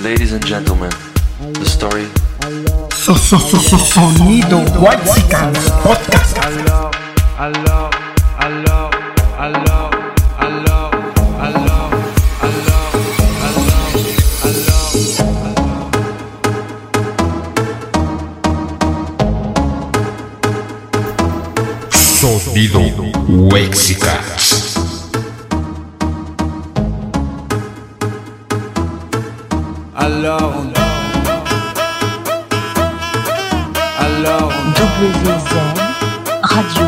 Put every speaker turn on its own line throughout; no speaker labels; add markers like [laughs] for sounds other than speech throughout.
Ladies and gentlemen, the story.
So, so, so, so, sonido White Podcast.
Alors, alors, alors, alors, alors, alors, alors, alors,
Sonido Wexicats.
Alors
on dort.
Alors on Radio.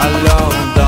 alone.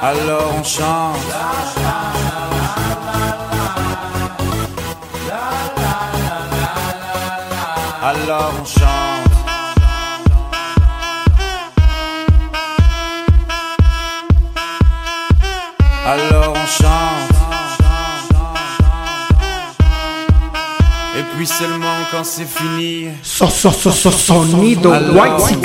Alors on chante. Alors on chante. Alors on chante. Et puis seulement quand c'est fini,
So, so, so, so, sonido. White.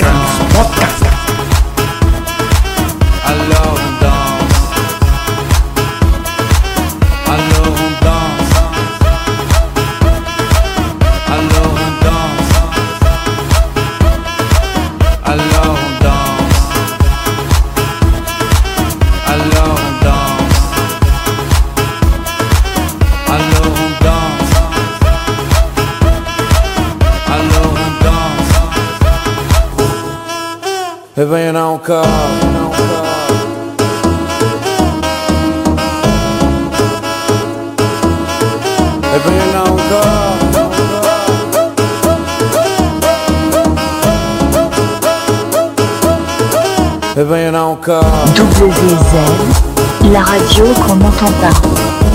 Eh ben y'en a encore.
WZ, la radio qu'on n'entend pas.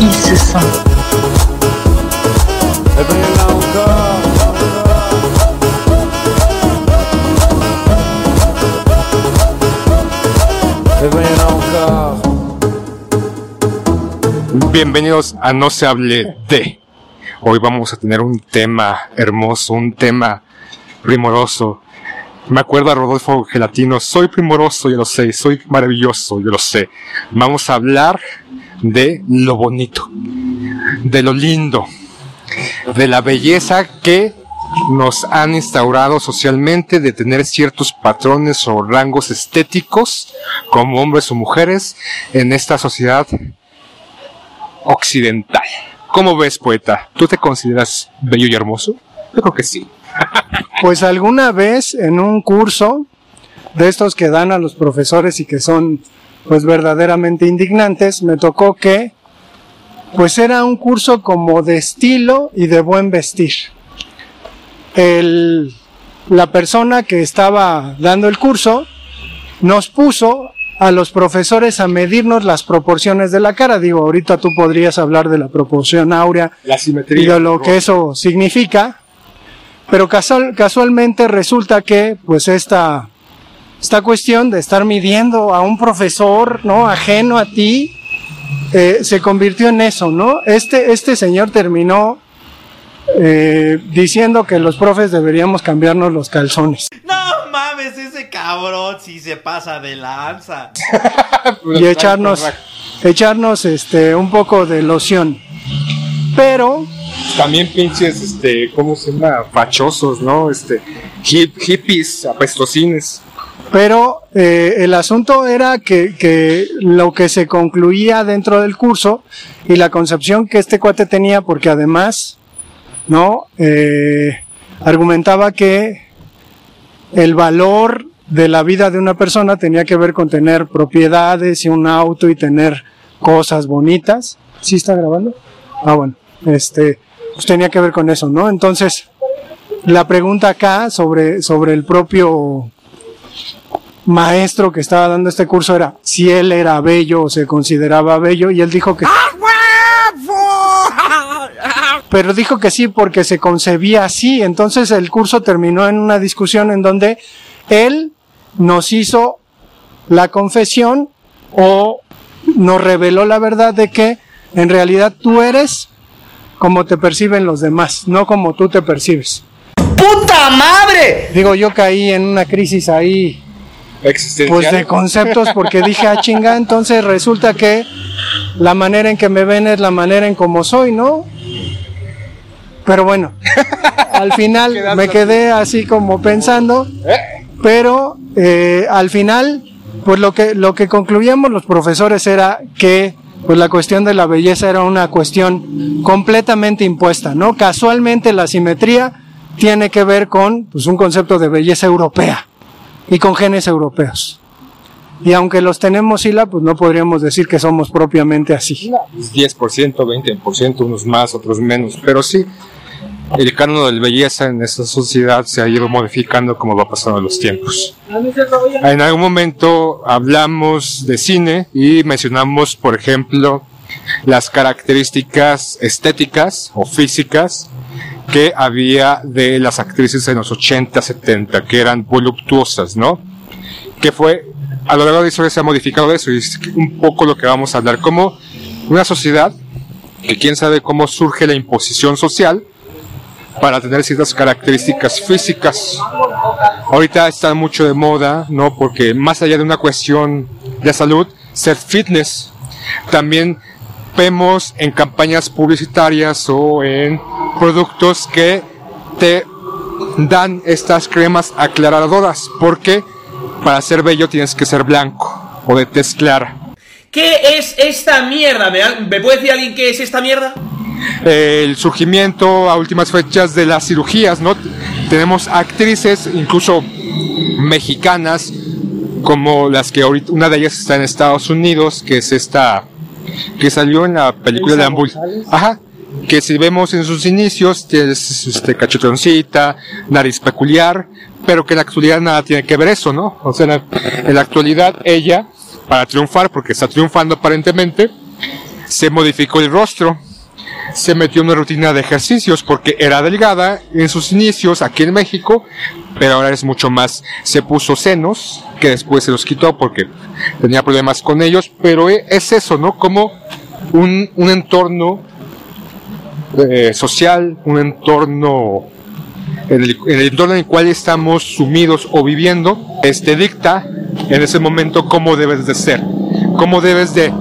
Il se sent.
Eh ben y'en a encore. Eh ben y'en a encore.
Bienvenidos a No se hable de. Hoy vamos a tener un tema hermoso, un tema primoroso. Me acuerdo a Rodolfo Gelatino, soy primoroso, yo lo sé, soy maravilloso, yo lo sé. Vamos a hablar de lo bonito, de lo lindo, de la belleza que nos han instaurado socialmente de tener ciertos patrones o rangos estéticos como hombres o mujeres en esta sociedad occidental. ¿Cómo ves, poeta? ¿Tú te consideras bello y hermoso? Yo creo que sí. [laughs]
Pues alguna vez en un curso de estos que dan a los profesores y que son pues verdaderamente indignantes, me tocó que pues era un curso como de estilo y de buen vestir. El, la persona que estaba dando el curso nos puso a los profesores a medirnos las proporciones de la cara. Digo, ahorita tú podrías hablar de la proporción áurea
La
y
simetría.
de lo que eso significa. Pero casual- casualmente resulta que, pues esta, esta cuestión de estar midiendo a un profesor, ¿no? Ajeno a ti, eh, se convirtió en eso, ¿no? Este, este señor terminó eh, diciendo que los profes deberíamos cambiarnos los calzones
No mames, ese cabrón sí se pasa de lanza. [laughs]
y echarnos, echarnos este, un poco de loción. Pero,
También pinches, este, ¿cómo se llama? Fachosos, ¿no? Este, hip, hippies, apestosines.
pero eh, el asunto era que, que lo que se concluía dentro del curso y la concepción que este cuate tenía, porque además, ¿no? Eh, argumentaba que el valor de la vida de una persona tenía que ver con tener propiedades y un auto y tener cosas bonitas. ¿Sí está grabando? Ah, bueno. Este, pues tenía que ver con eso, ¿no? Entonces, la pregunta acá sobre, sobre el propio maestro que estaba dando este curso era si él era bello o se consideraba bello y él dijo que [laughs] pero dijo que sí porque se concebía así. Entonces el curso terminó en una discusión en donde él nos hizo la confesión o nos reveló la verdad de que en realidad tú eres como te perciben los demás, no como tú te percibes.
¡Puta madre!
Digo, yo caí en una crisis ahí
Existencial.
pues de conceptos porque dije, ah, chinga, entonces resulta que la manera en que me ven es la manera en como soy, ¿no? Pero bueno, al final [laughs] me quedé así como pensando, pero eh, al final, pues lo que, lo que concluíamos los profesores era que pues la cuestión de la belleza era una cuestión completamente impuesta, ¿no? Casualmente la simetría tiene que ver con pues, un concepto de belleza europea y con genes europeos. Y aunque los tenemos, Sila, pues no podríamos decir que somos propiamente así.
10%, 20%, unos más, otros menos, pero sí, el canon de belleza en esta sociedad se ha ido modificando como va pasando los tiempos. En algún momento hablamos de cine y mencionamos, por ejemplo, las características estéticas o físicas que había de las actrices en los 80, 70, que eran voluptuosas, ¿no? Que fue, a lo largo de la historia se ha modificado eso y es un poco lo que vamos a hablar, como una sociedad que quién sabe cómo surge la imposición social para tener ciertas características físicas. Ahorita está mucho de moda, ¿no? Porque más allá de una cuestión de salud, ser fitness. También vemos en campañas publicitarias o en productos que te dan estas cremas aclaradoras, porque para ser bello tienes que ser blanco o de tez clara.
¿Qué es esta mierda? ¿Me, ¿Me puede decir alguien qué es esta mierda?
El surgimiento a últimas fechas de las cirugías, ¿no? Tenemos actrices, incluso mexicanas, como las que ahorita, una de ellas está en Estados Unidos, que es esta, que salió en la película de Ambul. Ajá. Que si vemos en sus inicios, tienes este cachetoncita, nariz peculiar, pero que en la actualidad nada tiene que ver eso, ¿no? O sea, en la, en la actualidad ella, para triunfar, porque está triunfando aparentemente, se modificó el rostro, se metió en una rutina de ejercicios porque era delgada en sus inicios aquí en México, pero ahora es mucho más. Se puso senos, que después se los quitó porque tenía problemas con ellos, pero e- es eso, ¿no? Como un, un entorno eh, social, un entorno, en el, en el entorno en el cual estamos sumidos o viviendo, este dicta en ese momento cómo debes de ser, cómo debes de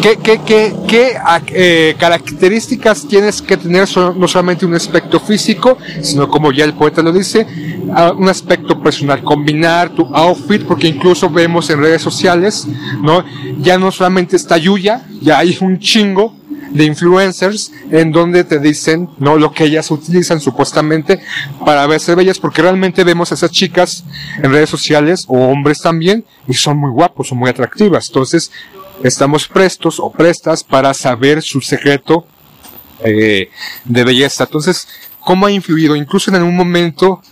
¿Qué, qué, qué, qué eh, características tienes que tener no solamente un aspecto físico, sino como ya el poeta lo dice, ah, un aspecto personal, combinar tu outfit, porque incluso vemos en redes sociales, ¿no? Ya no solamente está Yuya, ya hay un chingo de influencers en donde te dicen, ¿no? Lo que ellas utilizan supuestamente para verse bellas, porque realmente vemos a esas chicas en redes sociales, o hombres también, y son muy guapos, son muy atractivas. Entonces, estamos prestos o prestas para saber su secreto eh, de belleza. Entonces, ¿cómo ha influido? Incluso en algún momento,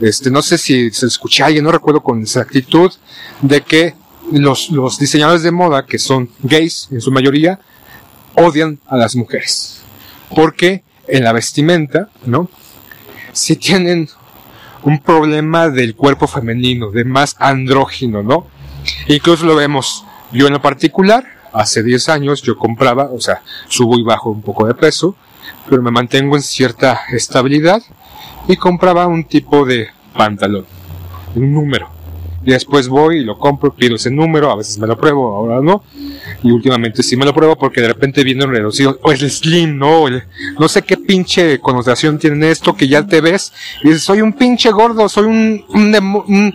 este, no sé si se escuché a alguien, no recuerdo con exactitud, de que los, los diseñadores de moda, que son gays en su mayoría, odian a las mujeres. Porque en la vestimenta, ¿no? Si tienen un problema del cuerpo femenino, de más andrógino, ¿no? Incluso lo vemos, yo en lo particular, hace 10 años yo compraba, o sea, subo y bajo un poco de peso, pero me mantengo en cierta estabilidad y compraba un tipo de pantalón, un número. Y después voy y lo compro, pido ese número, a veces me lo pruebo, ahora no. Y últimamente sí me lo pruebo porque de repente viene un reducido, o el slim, ¿no? El- no sé qué pinche connotación tiene esto que ya te ves y dices, soy un pinche gordo, soy un, un, un,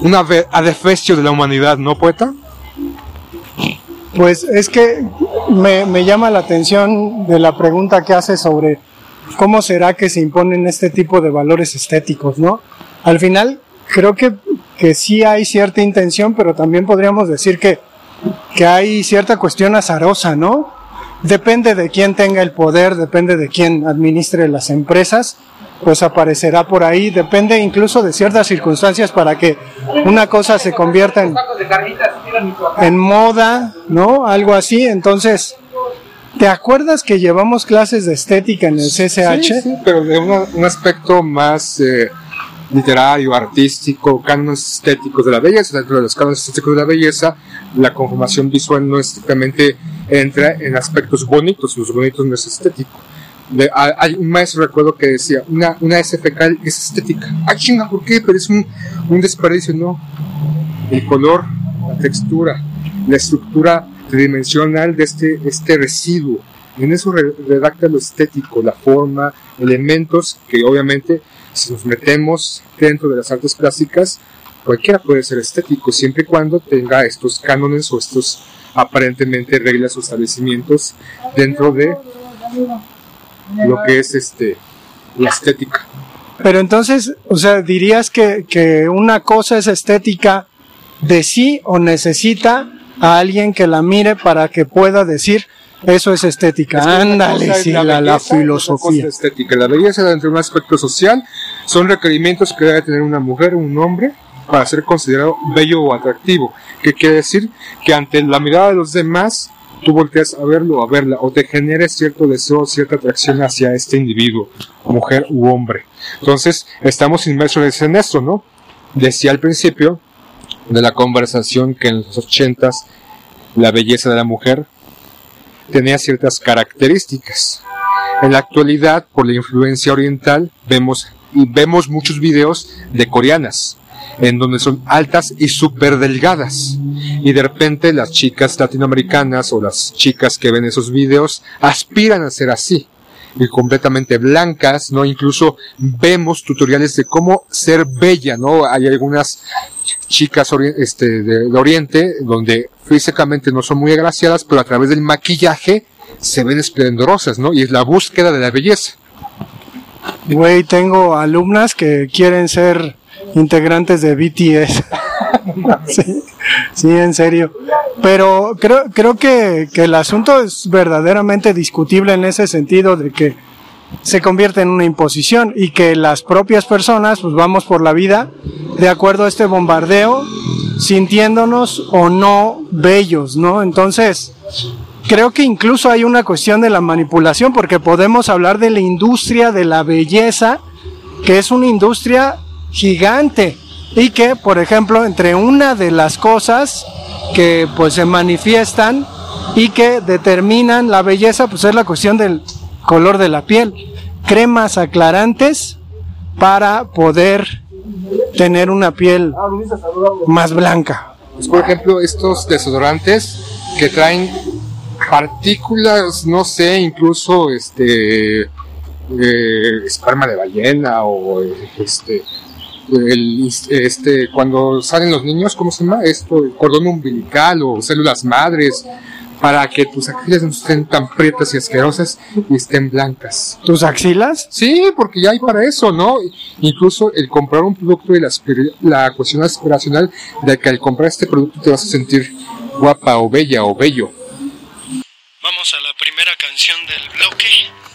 un adefesio de la humanidad, ¿no, poeta?
Pues es que me, me llama la atención de la pregunta que hace sobre cómo será que se imponen este tipo de valores estéticos, ¿no? Al final, creo que, que sí hay cierta intención, pero también podríamos decir que, que hay cierta cuestión azarosa, ¿no? Depende de quién tenga el poder, depende de quién administre las empresas, pues aparecerá por ahí, depende incluso de ciertas circunstancias para que una cosa se convierta en, en moda, ¿no? Algo así. Entonces, ¿te acuerdas que llevamos clases de estética en el CCH?
Sí, sí, pero de una- un aspecto más eh, literario, artístico, cánones estéticos de la belleza. Dentro de los cánones estéticos de la belleza, la conformación visual no estrictamente entra en aspectos bonitos, los bonitos no es estético. De- hay un maestro, recuerdo, que decía, una, una S fecal es estética. Ah, chinga, ¿por qué? Pero es un, un desperdicio, no. El color, la textura, la estructura tridimensional de este, este residuo. En eso re- redacta lo estético, la forma, elementos que obviamente si nos metemos dentro de las artes plásticas, cualquiera puede ser estético, siempre y cuando tenga estos cánones o estos aparentemente reglas o establecimientos dentro de lo que es este la estética.
Pero entonces, o sea, dirías que, que una cosa es estética de sí o necesita a alguien que la mire para que pueda decir eso es estética.
Es
Ándale, sí, la, la filosofía.
es estética. La belleza dentro de un aspecto social son requerimientos que debe tener una mujer o un hombre para ser considerado bello o atractivo. Que quiere decir que ante la mirada de los demás tú volteas a verlo a verla o te genere cierto deseo, cierta atracción hacia este individuo, mujer u hombre. Entonces, estamos inmersos en esto, ¿no? Decía al principio de la conversación que en los ochentas la belleza de la mujer tenía ciertas características. En la actualidad, por la influencia oriental, vemos y vemos muchos videos de coreanas, en donde son altas y súper delgadas. Y de repente las chicas latinoamericanas o las chicas que ven esos videos aspiran a ser así. Y completamente blancas, ¿no? Incluso vemos tutoriales de cómo ser bella, ¿no? Hay algunas chicas este, de Oriente donde físicamente no son muy agraciadas, pero a través del maquillaje se ven esplendorosas, ¿no? Y es la búsqueda de la belleza.
Güey, tengo alumnas que quieren ser integrantes de BTS. [laughs] sí, sí, en serio. Pero creo, creo que, que el asunto es verdaderamente discutible en ese sentido de que se convierte en una imposición y que las propias personas pues vamos por la vida de acuerdo a este bombardeo sintiéndonos o no bellos, ¿no? Entonces, creo que incluso hay una cuestión de la manipulación porque podemos hablar de la industria de la belleza, que es una industria gigante y que, por ejemplo, entre una de las cosas que pues se manifiestan y que determinan la belleza, pues es la cuestión del color de la piel. Cremas aclarantes para poder tener una piel más blanca.
Por ejemplo, estos desodorantes que traen partículas, no sé, incluso este eh, de ballena o este el, este cuando salen los niños, ¿cómo se llama? Esto, el cordón umbilical o células madres para que tus axilas no estén tan prietas y asquerosas y estén blancas.
¿Tus axilas?
Sí, porque ya hay para eso, ¿no? Incluso el comprar un producto y la, la cuestión aspiracional de que al comprar este producto te vas a sentir guapa o bella o bello.
Vamos a la primera canción del bloque.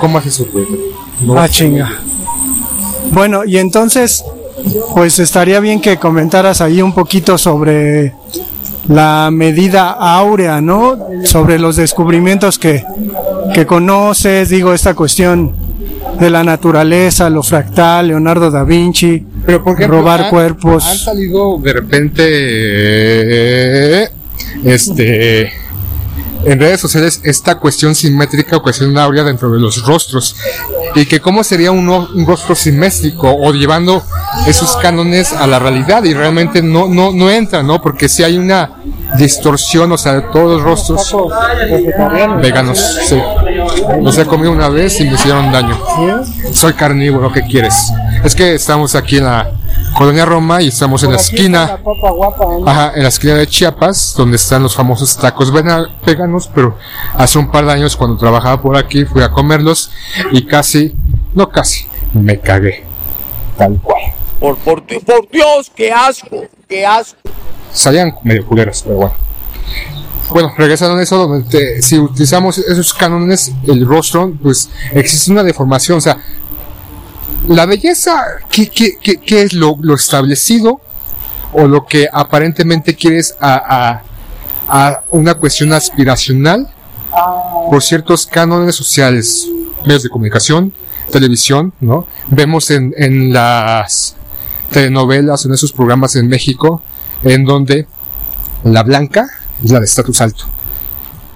Comas eso, güey. No,
Ah, chinga. Bueno, y entonces, pues estaría bien que comentaras ahí un poquito sobre la medida áurea, ¿no? Sobre los descubrimientos que, que conoces, digo, esta cuestión de la naturaleza, lo fractal, Leonardo da Vinci,
Pero por ejemplo,
robar
han-
cuerpos.
Han salido de repente, eh, este, en redes sociales esta cuestión simétrica o cuestión áurea dentro de los rostros y que cómo sería un, rostro simétrico o llevando esos cánones a la realidad y realmente no no no entra, ¿no? Porque si hay una distorsión, o sea, de todos los rostros veganos, sí. Los he comido una vez y me hicieron daño. Soy carnívoro, ¿qué quieres? Es que estamos aquí en la colonia Roma y estamos en la esquina, ajá, en la esquina de Chiapas, donde están los famosos tacos veganos, pero hace un par de años cuando trabajaba por aquí fui a comerlos y casi, no casi, me cagué. Tal cual.
Por, por, por Dios, qué asco, qué asco.
salían medio culeros, pero bueno. Bueno, regresando a eso, donde te- si utilizamos esos cánones, el rostro, pues existe una deformación. O sea, la belleza, ¿qué, es lo, establecido o lo que aparentemente quieres a, a, a una cuestión aspiracional por ciertos cánones sociales, medios de comunicación, televisión, ¿no? Vemos en, en las telenovelas, en esos programas en México, en donde la blanca es la de estatus alto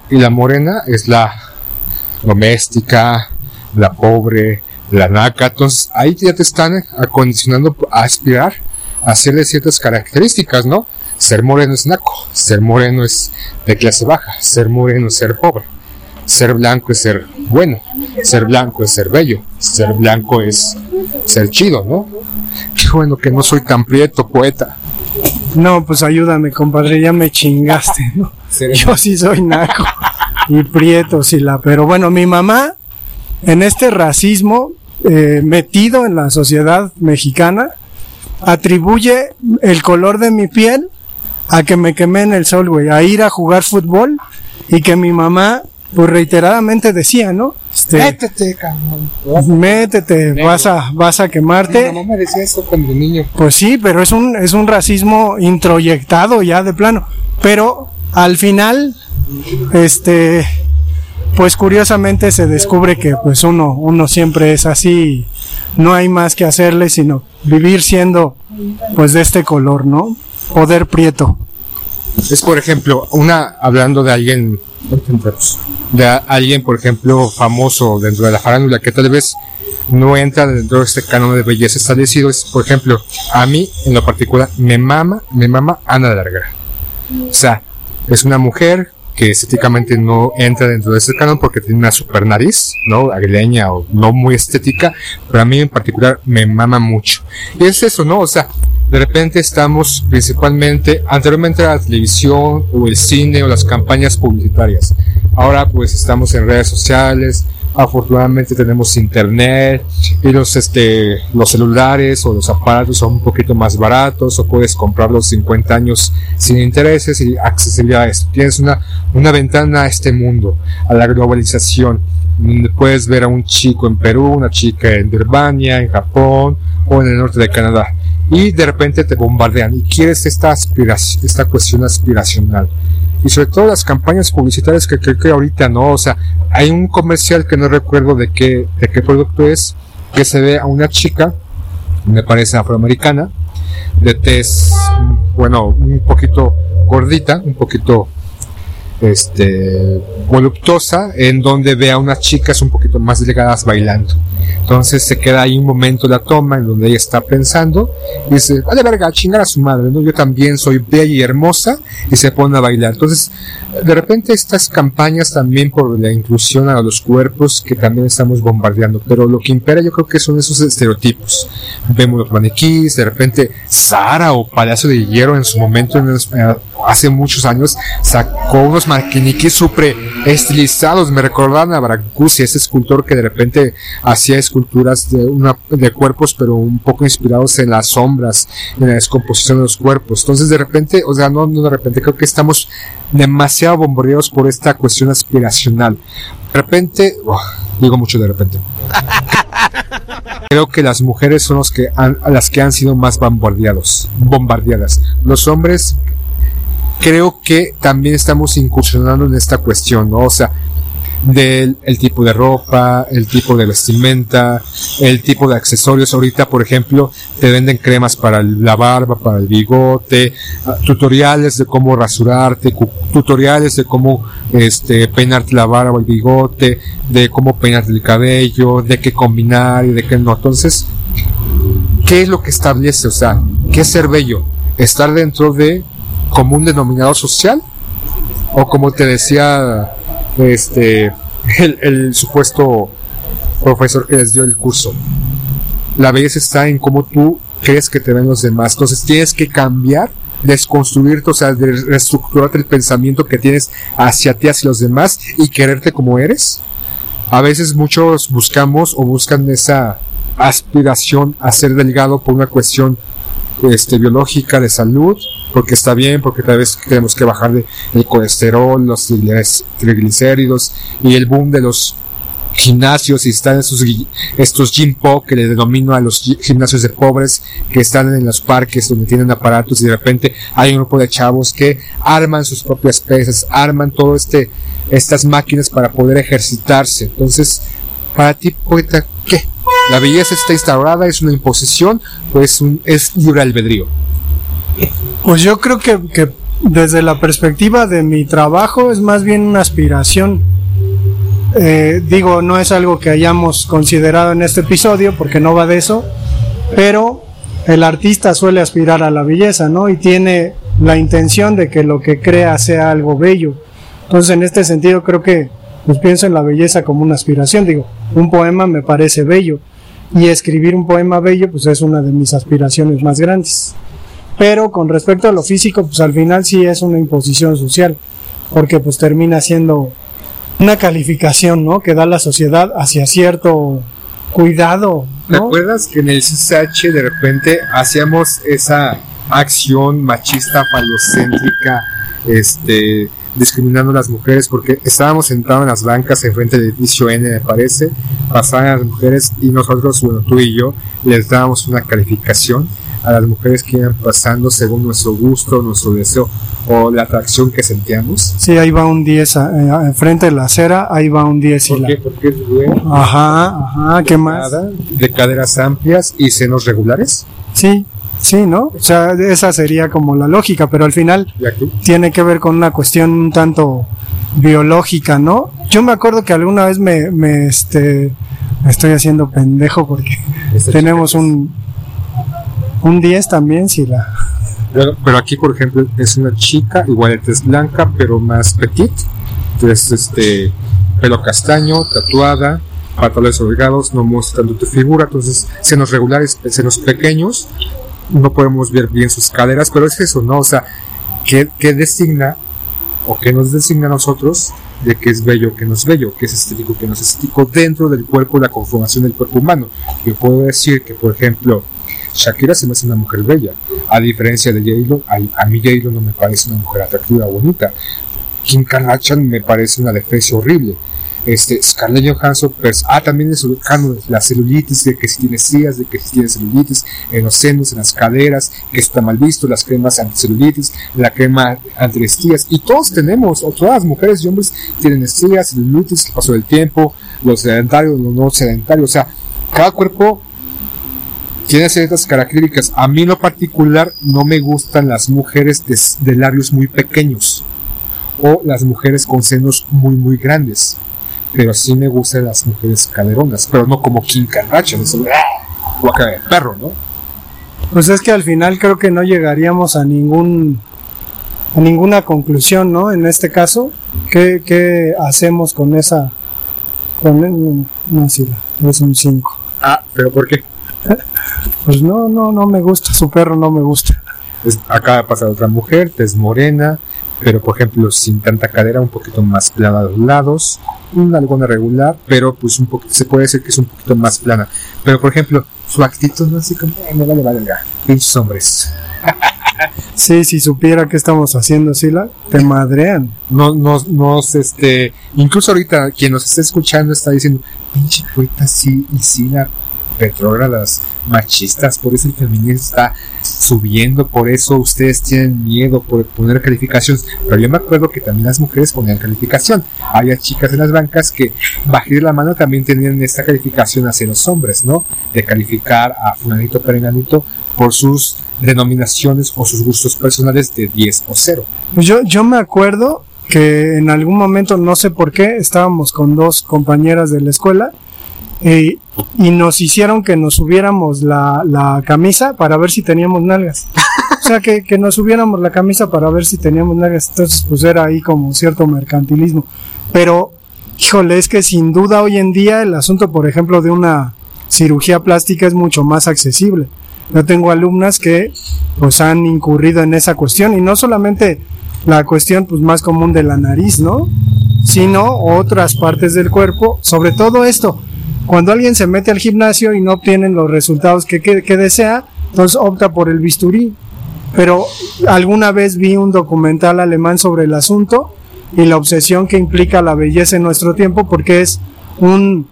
y la morena es la doméstica, la pobre, la naca. Entonces ahí ya te están acondicionando a aspirar a hacerle ciertas características, ¿no? Ser moreno es naco, ser moreno es de clase baja, ser moreno es ser pobre, ser blanco es ser bueno, ser blanco es ser bello, ser blanco es ser chido, ¿no? Qué bueno que no soy tan prieto, poeta.
No, pues ayúdame, compadre, ya me chingaste, ¿no? Yo sí soy naco y prieto, sí la. Pero bueno, mi mamá, en este racismo eh, metido en la sociedad mexicana, atribuye el color de mi piel a que me quemé en el sol, güey, a ir a jugar fútbol y que mi mamá, pues reiteradamente decía, ¿no? Este,
Métete, cabrón.
métete, vas a, vas a quemarte.
Mi mamá me decía eso cuando niño.
Pues sí, pero es un, es un racismo introyectado ya de plano. Pero al final, este, pues curiosamente se descubre que pues uno, uno siempre es así, no hay más que hacerle sino vivir siendo pues de este color, ¿no? Poder prieto.
Es por ejemplo, una hablando de alguien de alguien, por ejemplo, famoso dentro de la farándula que tal vez no entra dentro de este canon de belleza establecido, es por ejemplo, a mí en lo particular me mama, me mama Ana de la Reguera. O sea, es una mujer que estéticamente no entra dentro de ese canon porque tiene una super nariz, ¿no? Aguileña o no muy estética, pero a mí en particular me mama mucho. Y es eso, ¿no? O sea, de repente estamos principalmente, anteriormente era la televisión o el cine o las campañas publicitarias. Ahora pues estamos en redes sociales, afortunadamente tenemos internet y los este los celulares o los aparatos son un poquito más baratos o puedes comprarlos 50 años sin intereses y accesibilidad. Tienes una, una ventana a este mundo, a la globalización, puedes ver a un chico en Perú, una chica en Birmania, en Japón o en el norte de Canadá y de repente te bombardean y quieres esta aspiración, esta cuestión aspiracional. Y sobre todo las campañas publicitarias que creo que ahorita no, o sea, hay un comercial que no recuerdo de qué, de qué producto es, que se ve a una chica, me parece afroamericana, de tez, bueno, un poquito gordita, un poquito este voluptuosa en donde ve a unas chicas un poquito más delgadas bailando. Entonces se queda ahí un momento la toma en donde ella está pensando y dice vale verga chingar a su madre no yo también soy bella y hermosa y se pone a bailar. Entonces de repente estas campañas también por la inclusión a los cuerpos que también estamos bombardeando pero lo que impera yo creo que son esos estereotipos. Vemos los maniquís de repente Sara o Palacio de Hierro en su momento eh, hace muchos años sacó unos unos maquiniquis súper estilizados. Me recordaban a Brancusi, ese escultor que de repente hacía esculturas de, cuerpos, pero un poco inspirados en las sombras, en la descomposición de los cuerpos. Entonces, de repente, o sea, no, no de repente, creo que estamos demasiado bombardeados por esta cuestión aspiracional. De repente, oh, digo mucho de repente. [laughs] Creo que las mujeres son los que las que han sido más bombardeados, bombardeadas. Los hombres creo que también estamos incursionando en esta cuestión, ¿no? O sea, del el tipo de ropa, el tipo de vestimenta, el tipo de accesorios. Ahorita, por ejemplo, te venden cremas para la barba, para el bigote, ah, tutoriales de cómo rasurarte, tutoriales de cómo este, peinarte la barba, el bigote, de cómo peinarte el cabello, de qué combinar y de qué no. Entonces, ¿qué es lo que establece? O sea, ¿qué es ser bello? ¿Estar dentro de como un denominador social? O como te decía este el, supuesto profesor que les dio el curso. La belleza está en cómo tú crees que te ven los demás. Entonces tienes que cambiar, desconstruirte, o sea, de reestructurarte el pensamiento que tienes hacia ti, hacia los demás y quererte como eres. A veces muchos buscamos o buscan esa aspiración a ser delgado por una cuestión este, biológica de salud, porque está bien, porque tal vez tenemos que bajar de, el colesterol, los triglic- triglicéridos y el boom de los gimnasios y están estos, estos gym po que le denomino a los gi- gimnasios de pobres que están en los parques donde tienen aparatos y de repente hay un grupo de chavos que arman sus propias pesas, arman todo este estas máquinas para poder ejercitarse. Entonces, para ti, poeta, ¿qué? ¿La belleza está instaurada? ¿Es una imposición? ¿O es, un, es libre albedrío?
Pues yo creo que, desde la perspectiva de mi trabajo es más bien una aspiración. Eh, digo, no es algo que hayamos considerado en este episodio porque no va de eso, pero el artista suele aspirar a la belleza, ¿no? Y tiene la intención de que lo que crea sea algo bello. Entonces, en este sentido, creo que pues pienso en la belleza como una aspiración. Digo, un poema me parece bello y escribir un poema bello, pues es una de mis aspiraciones más grandes. Pero con respecto a lo físico, pues al final sí es una imposición social, porque pues termina siendo una calificación, ¿no? Que da la sociedad hacia cierto cuidado,
¿Te
¿no?
acuerdas que en el CSH de repente hacíamos esa acción machista, falocéntrica, este, discriminando a las mujeres porque estábamos sentados en las bancas enfrente del edificio N, me parece, pasaban las mujeres y nosotros, bueno, tú y yo, les dábamos una calificación a las mujeres que iban pasando según nuestro gusto, nuestro deseo o la atracción que sentíamos.
Sí, ahí va un 10, a- eh, enfrente de la acera, ahí va un 10 y
¿Por
la...
qué? Porque es bueno.
Ajá, ajá, ¿qué más?
Nada, de caderas amplias y senos regulares.
Sí, sí, ¿no? O sea, esa sería como la lógica, pero al final tiene que ver con una cuestión un tanto biológica, ¿no? Yo me acuerdo que alguna vez me, me este, me estoy haciendo pendejo porque
esta
tenemos un, un 10 también, si la...
Pero, aquí, por ejemplo, es una chica, igual tez blanca, pero más petit. Entonces, este, pelo castaño, tatuada, pantalones holgados, no mostrando tu figura. Entonces, senos regulares, senos pequeños, no podemos ver bien sus caderas, pero es eso, ¿no? O sea, ¿qué, qué designa o qué nos designa a nosotros de que es bello, que no es bello, que es estético, que no es estético dentro del cuerpo, la conformación del cuerpo humano? Yo puedo decir que, por ejemplo, Shakira se me hace una mujer bella, a diferencia de J-Lo, a, a mí J-Lo no me parece una mujer atractiva, bonita. Kim Kardashian me parece una defensa horrible. Este, Scarlett Johansson, pues, ah, también es la celulitis, de que si tiene estrías, de que si tiene celulitis en los senos, en las caderas, que está mal visto, las cremas anticelulitis, la crema antiestrías, y todos tenemos, o todas las mujeres y hombres tienen estrías, celulitis, el paso del tiempo, los sedentarios, los no sedentarios, o sea, cada cuerpo tiene ciertas características. A mí en lo particular no me gustan las mujeres de, de labios muy pequeños o las mujeres con senos muy muy grandes. Pero sí me gustan las mujeres caderonas, pero no como Kim Kardashian, eso, ¡ah! guaca de perro, ¿no?
Pues es que al final creo que no llegaríamos a ningún a ninguna conclusión, ¿no? En este caso, ¿qué, qué hacemos con esa con no sí, es un 5.
Ah, pero ¿por qué? [laughs]
Pues no, no, no me gusta, su perro no me gusta.
Es- acaba de pasar otra mujer, tez morena, pero por ejemplo sin tanta cadera, un poquito más plana a los lados, una alguna regular, pero pues un poquito, se puede decir que es un poquito más plana. Pero por ejemplo, su actitud no así como, "Ay, me vale valga, pinches hombres. [laughs]
Sí, si supiera qué estamos haciendo, Sila, te madrean.
No, nos, nos, este, incluso ahorita quien nos está escuchando está diciendo, pinche poeta sí y sí la retrógradas machistas, por eso el feminismo está subiendo, por eso ustedes tienen miedo por poner calificaciones. Pero yo me acuerdo que también las mujeres ponían calificación. Había chicas en las bancas que bajé la mano también tenían esta calificación hacia los hombres, ¿no? De calificar a fulanito perenganito por sus denominaciones o sus gustos personales de 10 o 0.
Pues yo, yo me acuerdo que en algún momento, no sé por qué, estábamos con dos compañeras de la escuela y nos hicieron que nos subiéramos la, la camisa para ver si teníamos nalgas. O sea, que, que nos subiéramos la camisa para ver si teníamos nalgas. Entonces, pues era ahí como cierto mercantilismo. Pero, híjole, es que sin duda hoy en día el asunto, por ejemplo, de una cirugía plástica es mucho más accesible. Yo tengo alumnas que pues han incurrido en esa cuestión y no solamente la cuestión pues más común de la nariz, ¿no? Sino otras partes del cuerpo, sobre todo esto, cuando alguien se mete al gimnasio y no obtienen los resultados que, que, que desea, entonces opta por el bisturí. Pero alguna vez vi un documental alemán sobre el asunto y la obsesión que implica la belleza en nuestro tiempo porque es un,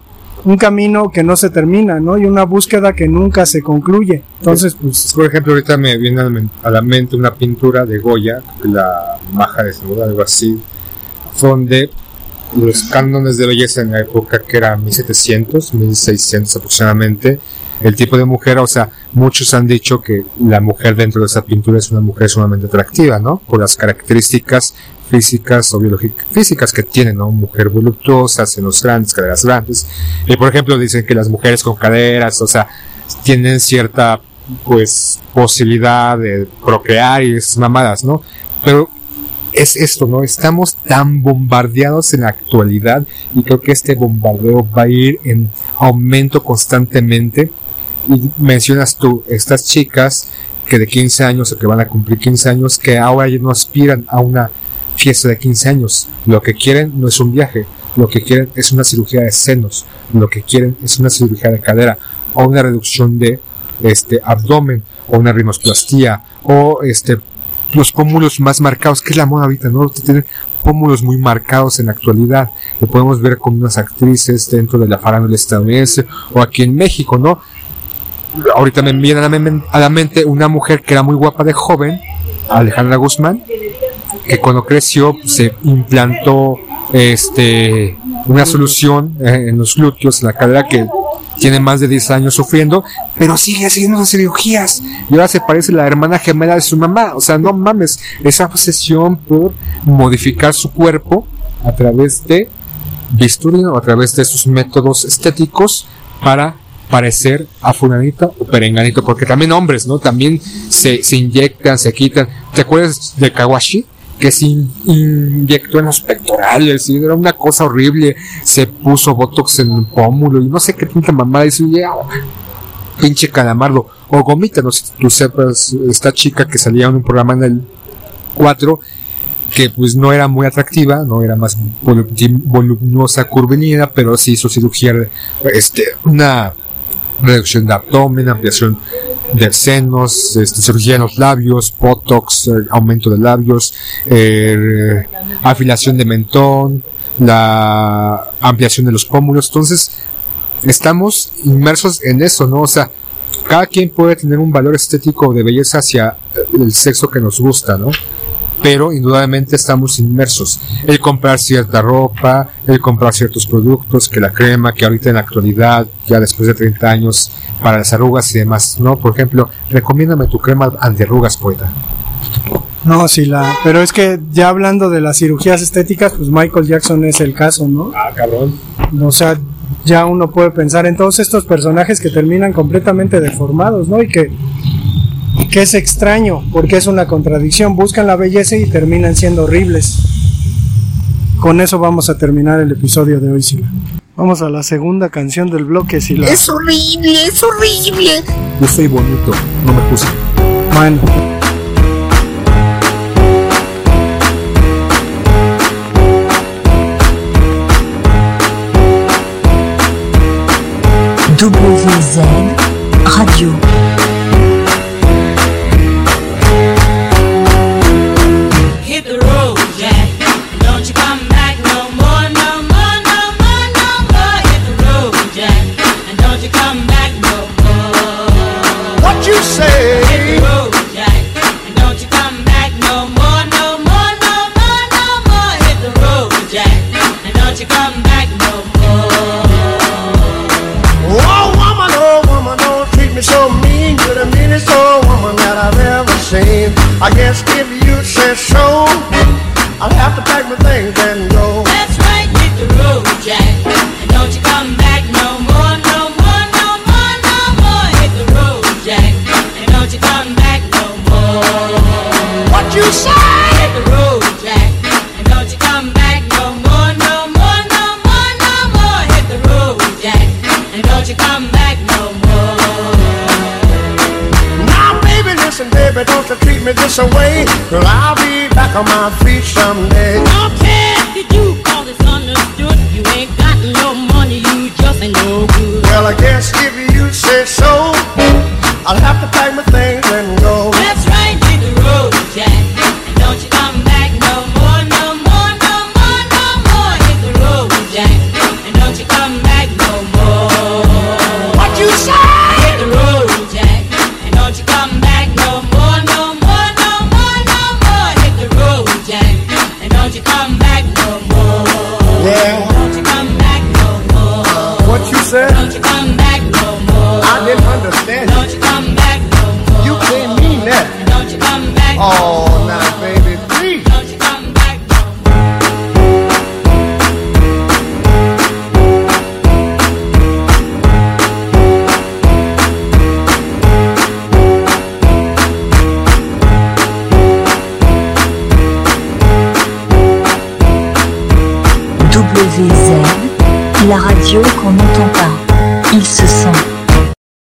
un camino que no se termina, ¿no? Y una búsqueda que nunca se concluye. Entonces, pues...
Por ejemplo, ahorita me viene a la men- a la mente una pintura de Goya, la maja desnuda, algo así, donde los cánones de belleza en la época que era 1700, 1600 aproximadamente, el tipo de mujer, o sea, muchos han dicho que la mujer dentro de esa pintura es una mujer sumamente atractiva, ¿no? Por las características físicas o biológicas físicas que tiene, ¿no? Mujer voluptuosa, senos grandes, caderas grandes. Y por ejemplo, dicen que las mujeres con caderas, o sea, tienen cierta, pues, posibilidad de procrear y esas mamadas, ¿no? Pero es esto, ¿no? Estamos tan bombardeados en la actualidad y creo que este bombardeo va a ir en aumento constantemente. Y mencionas tú, estas chicas que de 15 años o que van a cumplir 15 años, que ahora ya no aspiran a una fiesta de 15 años. Lo que quieren no es un viaje, lo que quieren es una cirugía de senos, lo que quieren es una cirugía de cadera o una reducción de este abdomen o una rinoplastía o este los pómulos más marcados, que es la moda ahorita, ¿no? Tienen pómulos muy marcados en la actualidad. Lo podemos ver con unas actrices dentro de la farándula estadounidense o aquí en México, ¿no? Ahorita me viene a la, men- a la mente una mujer que era muy guapa de joven, Alejandra Guzmán, que cuando creció pues, se implantó este una solución eh, en los glúteos, en la cadera que tiene más de 10 años sufriendo, pero sigue haciendo cirugías. Y ahora se parece a la hermana gemela de su mamá. O sea, no mames, esa obsesión por modificar su cuerpo a través de bisturí o a través de sus métodos estéticos para parecer a fulanito o perenganito, porque también hombres, ¿no? También se, se inyectan, se quitan. ¿Te acuerdas de Kawashi? Que se in- inyectó en los pectorales, y era una cosa horrible. Se puso botox en el pómulo y no sé qué tanta mamada. Y "Ya, pinche calamardo. O gomita, no sé si tú sepas, esta chica que salía en un programa en el 4 que pues no era muy atractiva, no era más voluminosa, curvilínea, pero sí hizo cirugía, este, una reducción de abdomen, ampliación de senos, este, cirugía en los labios, botox, eh, aumento de labios, eh, afilación de mentón, la ampliación de los pómulos, entonces estamos inmersos en eso, ¿no? O sea, cada quien puede tener un valor estético de belleza hacia el sexo que nos gusta, ¿no? Pero indudablemente estamos inmersos. El comprar cierta ropa, el comprar ciertos productos, que la crema, que ahorita en la actualidad, ya después de 30 años, para las arrugas y demás, ¿no? Por ejemplo, recomiéndame tu crema antiarrugas, poeta.
No, sí, la. Pero es que ya hablando de las cirugías estéticas, pues Michael Jackson es el caso, ¿no?
Ah, cabrón.
O sea, ya uno puede pensar en todos estos personajes que terminan completamente deformados, ¿no? Y que, que es extraño porque es una contradicción. Buscan la belleza y terminan siendo horribles. Con eso vamos a terminar el episodio de hoy, Sila. Vamos a la segunda canción del bloque, Sila.
Es horrible, es horrible.
Yo soy bonito, no me juzguen.
Bueno.
WZ Radio.
Well, I guess if you say so, I'll have to pay